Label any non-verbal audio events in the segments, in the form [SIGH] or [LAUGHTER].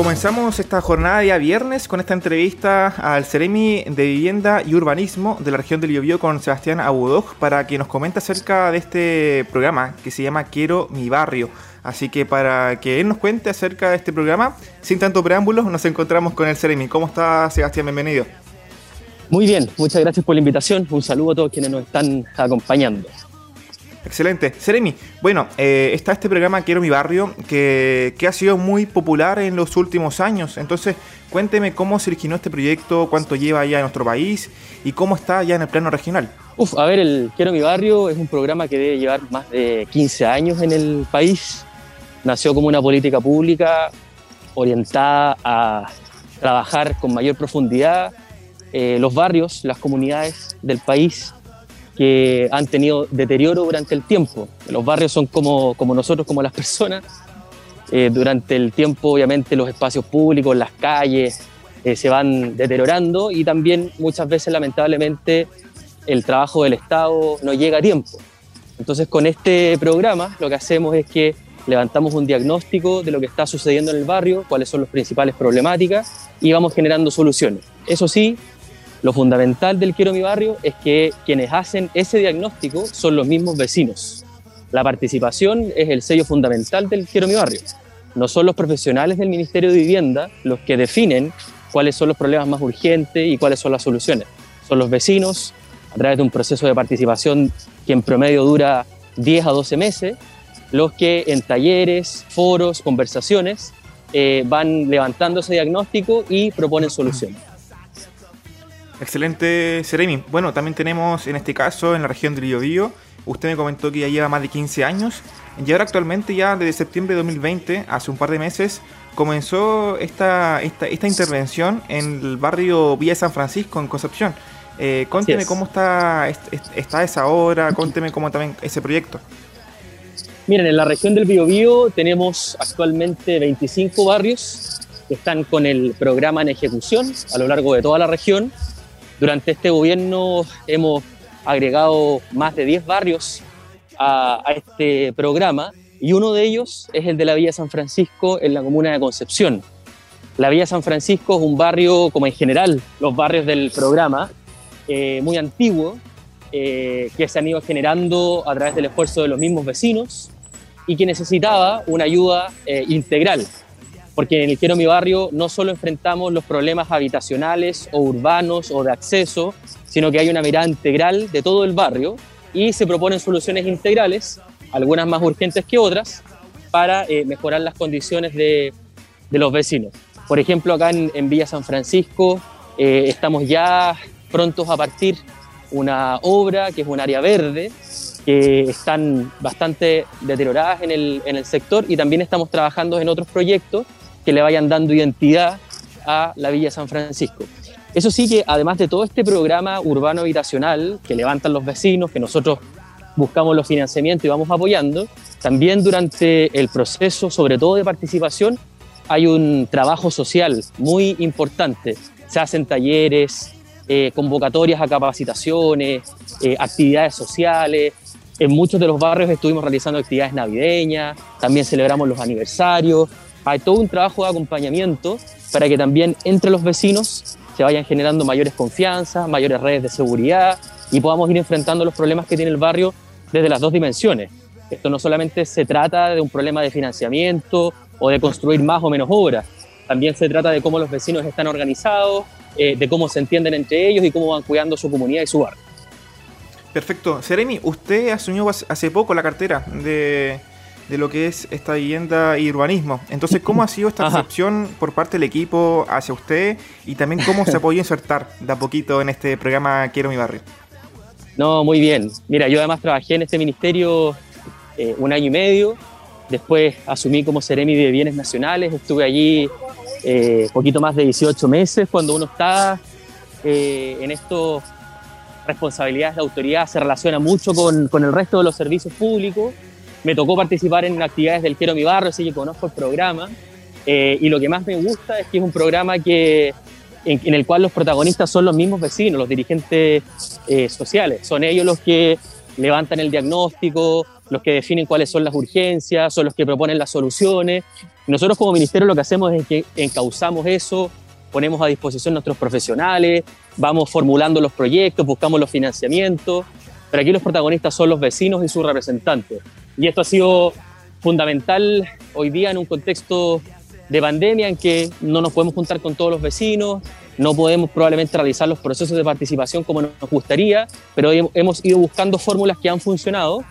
Comenzamos esta jornada día viernes con esta entrevista al Ceremi de Vivienda y Urbanismo de la región del Biobío con Sebastián Abudoj para que nos comente acerca de este programa que se llama Quiero mi barrio. Así que para que él nos cuente acerca de este programa, sin tanto preámbulos, nos encontramos con el Ceremi. ¿Cómo está Sebastián? Bienvenido. Muy bien, muchas gracias por la invitación. Un saludo a todos quienes nos están acompañando. Excelente. Seremi, bueno, eh, está este programa Quiero mi barrio que, ha sido muy popular en los últimos años. Entonces, cuénteme cómo se originó este proyecto, cuánto lleva ya en nuestro país y cómo está ya en el plano regional. Uf, a ver, el Quiero mi barrio es un programa que debe llevar más de 15 años en el país. Nació como una política pública orientada a trabajar con mayor profundidad eh, los barrios, las comunidades del país que han tenido deterioro durante el tiempo. Los barrios son como, como nosotros, como las personas. Eh, durante el tiempo, obviamente, los espacios públicos, las calles, eh, se van deteriorando y también muchas veces, lamentablemente, el trabajo del Estado no llega a tiempo. Entonces, con este programa, lo que hacemos es que levantamos un diagnóstico de lo que está sucediendo en el barrio, cuáles son las principales problemáticas y vamos generando soluciones. Eso sí, lo fundamental del Quiero mi barrio es que quienes hacen ese diagnóstico son los mismos vecinos. La participación es el sello fundamental del Quiero mi barrio. No son los profesionales del Ministerio de Vivienda los que definen cuáles son los problemas más urgentes y cuáles son las soluciones. Son los vecinos, a través de un proceso de participación que en promedio dura 10 a 12 meses, los que en talleres, foros, conversaciones eh, van levantando ese diagnóstico y proponen soluciones. Excelente, Seremi. Bueno, también tenemos en este caso en la región del Biobío, usted me comentó que ya lleva más de 15 años y ahora actualmente ya desde septiembre de 2020, hace un par de meses, comenzó esta, esta, esta intervención en el barrio Villa San Francisco, en Concepción. Eh, cuénteme cómo está, está esa obra, cuénteme cómo también ese proyecto. Miren, en la región del Biobío tenemos actualmente 25 barrios que están con el programa en ejecución a lo largo de toda la región durante este gobierno hemos agregado más de 10 barrios a, este programa y uno de ellos es el de la Villa San Francisco en la comuna de Concepción. La Villa San Francisco es un barrio, como en general los barrios del programa, eh, muy antiguo, eh, que se han ido generando a través del esfuerzo de los mismos vecinos y que necesitaba una ayuda eh, integral porque en el Quiero Mi Barrio no solo enfrentamos los problemas habitacionales o urbanos o de acceso, sino que hay una mirada integral de todo el barrio y se proponen soluciones integrales, algunas más urgentes que otras, para eh, mejorar las condiciones de, de, los vecinos. Por ejemplo, acá en, Villa San Francisco eh, estamos ya prontos a partir una obra que es un área verde, que están bastante deterioradas en el, en el sector y también estamos trabajando en otros proyectos que le vayan dando identidad a la Villa San Francisco. Eso sí que además de todo este programa urbano habitacional que levantan los vecinos, que nosotros buscamos los financiamientos y vamos apoyando, también durante el proceso, sobre todo de participación, hay un trabajo social muy importante. Se hacen talleres, eh, convocatorias a capacitaciones, eh, actividades sociales. En muchos de los barrios estuvimos realizando actividades navideñas, también celebramos los aniversarios, hay todo un trabajo de acompañamiento para que también entre los vecinos se vayan generando mayores confianzas, mayores redes de seguridad y podamos ir enfrentando los problemas que tiene el barrio desde las dos dimensiones. Esto no solamente se trata de un problema de financiamiento o de construir más o menos obras, también se trata de cómo los vecinos están organizados, eh, de cómo se entienden entre ellos y cómo van cuidando su comunidad y su barrio. Perfecto. Seremi, usted asumió hace poco la cartera de, de lo que es esta vivienda y urbanismo. Entonces, ¿cómo ha sido esta [LAUGHS] recepción por parte del equipo hacia usted y también cómo se podido insertar de a poquito en este programa Quiero mi barrio? No, muy bien. Mira, yo además trabajé en este ministerio eh, un año y medio, después asumí como Ceremi de Bienes Nacionales, estuve allí eh, poquito más de 18 meses, cuando uno está eh, en estas responsabilidades de autoridad se relaciona mucho con, con el resto de los servicios públicos me tocó participar en actividades del Quiero Mi Barrio, así que conozco el programa. Eh, y lo que más me gusta es que es un programa que, en, el cual los protagonistas son los mismos vecinos, los dirigentes eh, sociales. Son ellos los que levantan el diagnóstico, los que definen cuáles son las urgencias, son los que proponen las soluciones. Nosotros como ministerio lo que hacemos es que encauzamos eso, ponemos a disposición nuestros profesionales, vamos formulando los proyectos, buscamos los financiamientos, pero aquí los protagonistas son los vecinos y sus representantes. Y esto ha sido fundamental hoy día en un contexto de pandemia en que no nos podemos juntar con todos los vecinos, no podemos probablemente realizar los procesos de participación como nos gustaría, pero hemos ido buscando fórmulas que han funcionado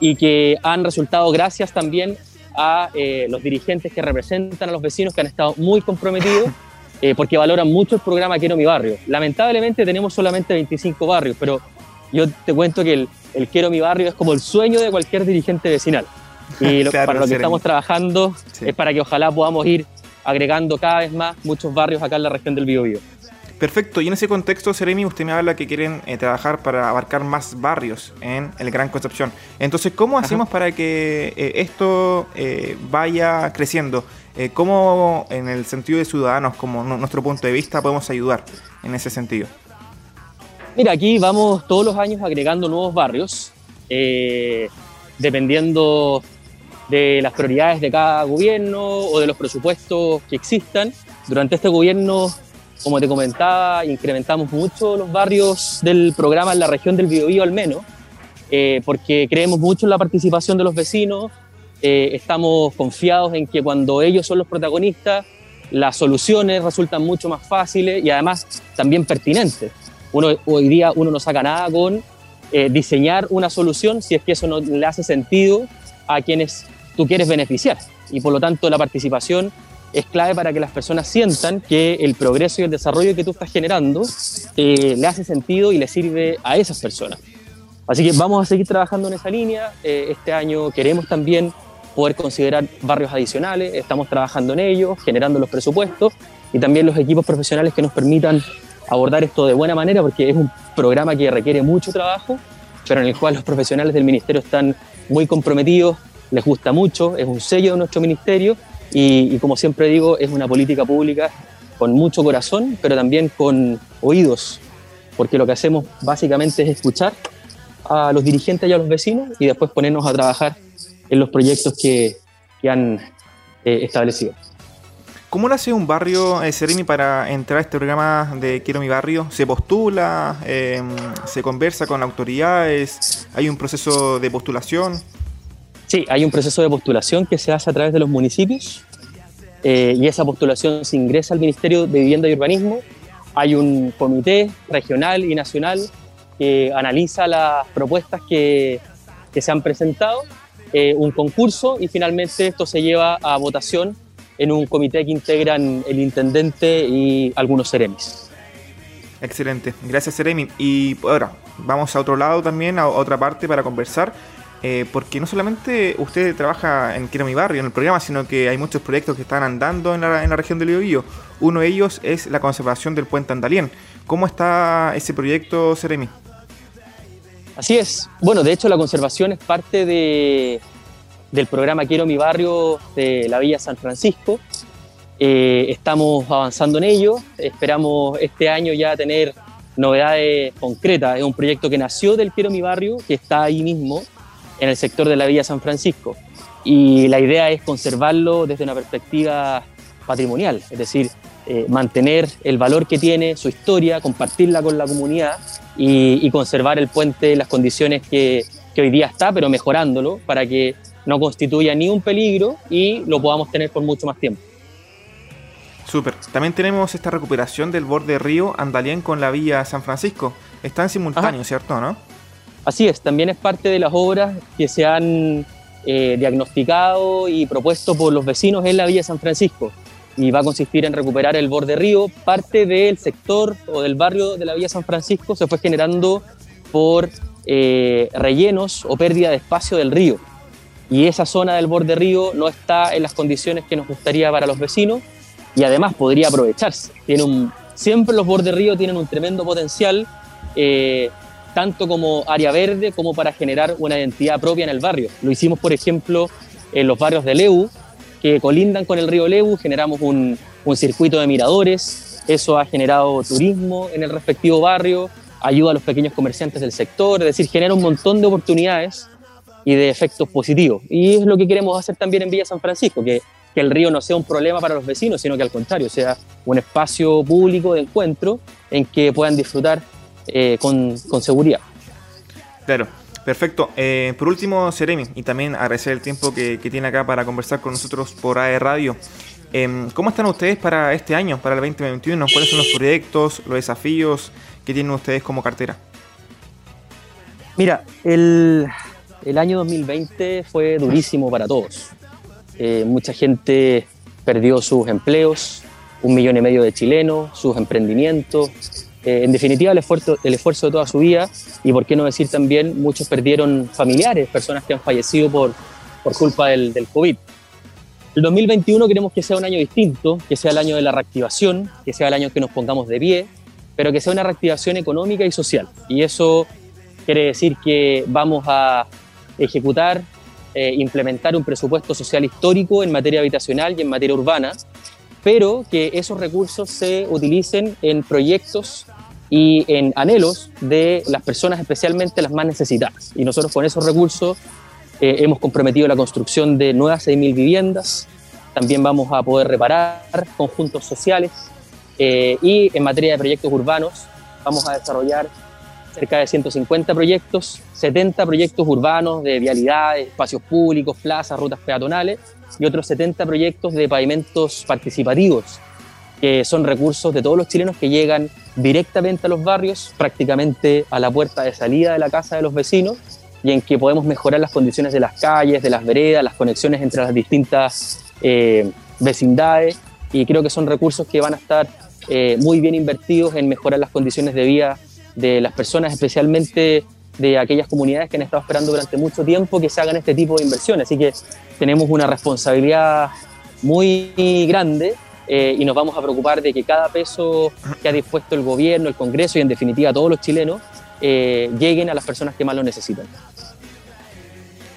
y que han resultado gracias también a eh, los dirigentes que representan a los vecinos que han estado muy comprometidos eh, porque valoran mucho el programa Quiero mi barrio. Lamentablemente tenemos solamente 25 barrios, pero yo te cuento que el, Quiero mi barrio es como el sueño de cualquier dirigente vecinal. Y [LAUGHS] para lo que estamos trabajando es para que ojalá podamos ir agregando cada vez más muchos barrios acá en la región del Biobío. Perfecto, y en ese contexto, Seremi, usted me habla que quieren eh, trabajar para abarcar más barrios en el Gran Concepción. Entonces, ¿cómo hacemos para que eh, esto eh, vaya creciendo? ¿Cómo, en el sentido de ciudadanos, como nuestro punto de vista, podemos ayudar en ese sentido? Mira, aquí vamos todos los años agregando nuevos barrios, dependiendo de las prioridades de cada gobierno o de los presupuestos que existan. Durante este gobierno como te comentaba, incrementamos mucho los barrios del programa en la región del Biobío al menos, eh, porque creemos mucho en la participación de los vecinos, eh, estamos confiados en que cuando ellos son los protagonistas, las soluciones resultan mucho más fáciles y además también pertinentes. Uno, hoy día uno no saca nada con eh, diseñar una solución si es que eso no le hace sentido a quienes tú quieres beneficiar. Y por lo tanto la participación es clave para que las personas sientan que el progreso y el desarrollo que tú estás generando eh, le hace sentido y le sirve a esas personas. Así que vamos a seguir trabajando en esa línea. Eh, este año queremos también poder considerar barrios adicionales, estamos trabajando en ellos, generando los presupuestos y también los equipos profesionales que nos permitan abordar esto de buena manera, porque es un programa que requiere mucho trabajo, pero en el cual los profesionales del ministerio están muy comprometidos, les gusta mucho, es un sello de nuestro ministerio y, como siempre digo, es una política pública con mucho corazón, pero también con oídos, porque lo que hacemos básicamente es escuchar a los dirigentes y a los vecinos y después ponernos a trabajar en los proyectos que, que han eh, establecido. ¿Cómo lo hace un barrio, eh, para entrar a este programa de Quiero mi barrio? ¿Se postula? Em, ¿Se conversa con autoridades? ¿Hay un proceso de postulación? Sí, hay un proceso de postulación que se hace a través de los municipios eh, y esa postulación se ingresa al Ministerio de Vivienda y Urbanismo. Hay un comité regional y nacional que analiza las propuestas que, que se han presentado, eh, un concurso y finalmente esto se lleva a votación en un comité que integran el intendente y algunos seremis. Excelente, gracias Seremi. Y ahora vamos a otro lado también, a otra parte para conversar. Eh, porque no solamente usted trabaja en Quiero mi barrio, en el programa, sino que hay muchos proyectos que están andando en la, región del Biobío. Uno de ellos es la conservación del puente Andalien. ¿Cómo está ese proyecto, Seremi? Así es. Bueno, de hecho la conservación es parte de, del programa Quiero mi barrio de la Villa San Francisco. Eh, estamos avanzando en ello. Esperamos este año ya tener novedades concretas. Es un proyecto que nació del Quiero mi barrio, que está ahí mismo en el sector de la Villa San Francisco. Y la idea es conservarlo desde una perspectiva patrimonial, es decir, eh, mantener el valor que tiene, su historia, compartirla con la comunidad y, conservar el puente en las condiciones que, que, hoy día está, pero mejorándolo para que no constituya ni un peligro y lo podamos tener por mucho más tiempo. Súper. También tenemos esta recuperación del borde río Andalien con la Villa San Francisco. Está en simultáneo, ¿cierto? ¿No? Así es, también es parte de las obras que se han eh, diagnosticado y propuesto por los vecinos en la Villa San Francisco y va a consistir en recuperar el borde río. Parte del sector o del barrio de la Villa San Francisco se fue generando por eh, rellenos o pérdida de espacio del río. Y esa zona del borde río no está en las condiciones que nos gustaría para los vecinos y además podría aprovecharse. Tiene un, siempre los bordes río tienen un tremendo potencial eh, tanto como área verde como para generar una identidad propia en el barrio. Lo hicimos, por ejemplo, en los barrios de Leu, que colindan con el río Leu, generamos un, circuito de miradores, eso ha generado turismo en el respectivo barrio, ayuda a los pequeños comerciantes del sector, es decir, genera un montón de oportunidades y de efectos positivos. Y es lo que queremos hacer también en Villa San Francisco, que, que el río no sea un problema para los vecinos, sino que al contrario, sea un espacio público de encuentro en que puedan disfrutar eh, con, con, seguridad. Claro, perfecto. Eh, por último, Seremi, y también agradecer el tiempo que, que, tiene acá para conversar con nosotros por AE Radio. Eh, ¿Cómo están ustedes para este año, para el 2021? ¿Cuáles son los proyectos, los desafíos que tienen ustedes como cartera? Mira, el, el año 2020 fue durísimo para todos. Eh, mucha gente perdió sus empleos, un millón y medio de chilenos, sus emprendimientos, eh, en definitiva el esfuerzo, el esfuerzo de toda su vida y por qué no decir también muchos perdieron familiares, personas que han fallecido por, por culpa del, del COVID. El 2021 queremos que sea un año distinto, que sea el año de la reactivación, que sea el año que nos pongamos de pie, pero que sea una reactivación económica y social. Y eso quiere decir que vamos a ejecutar, eh, implementar un presupuesto social histórico en materia habitacional y en materia urbana, pero que esos recursos se utilicen en proyectos y en anhelos de las personas, especialmente las más necesitadas. Y nosotros con esos recursos eh, hemos comprometido la construcción de nuevas 6.000 viviendas, también vamos a poder reparar conjuntos sociales eh, y en materia de proyectos urbanos vamos a desarrollar cerca de 150 proyectos, 70 proyectos urbanos de vialidades, espacios públicos, plazas, rutas peatonales y otros 70 proyectos de pavimentos participativos, que son recursos de todos los chilenos que llegan directamente a los barrios, prácticamente a la puerta de salida de la casa de los vecinos, y en que podemos mejorar las condiciones de las calles, de las veredas, las conexiones entre las distintas eh, vecindades, y creo que son recursos que van a estar eh, muy bien invertidos en mejorar las condiciones de vida de las personas, especialmente de aquellas comunidades que han estado esperando durante mucho tiempo que se hagan este tipo de inversiones. Así que tenemos una responsabilidad muy grande eh, y nos vamos a preocupar de que cada peso que ha dispuesto el gobierno, el Congreso y en definitiva todos los chilenos eh, lleguen a las personas que más lo necesitan.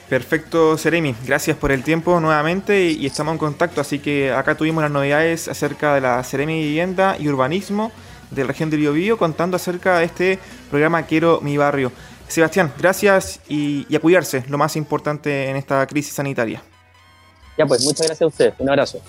Perfecto, Seremi. Gracias por el tiempo nuevamente y, estamos en contacto. Así que acá tuvimos las novedades acerca de la Seremi Vivienda y Urbanismo de la región de Biobío contando acerca de este programa Quiero mi barrio. Sebastián, gracias y, y lo más importante en esta crisis sanitaria. Ya pues, muchas gracias a ustedes. Un abrazo.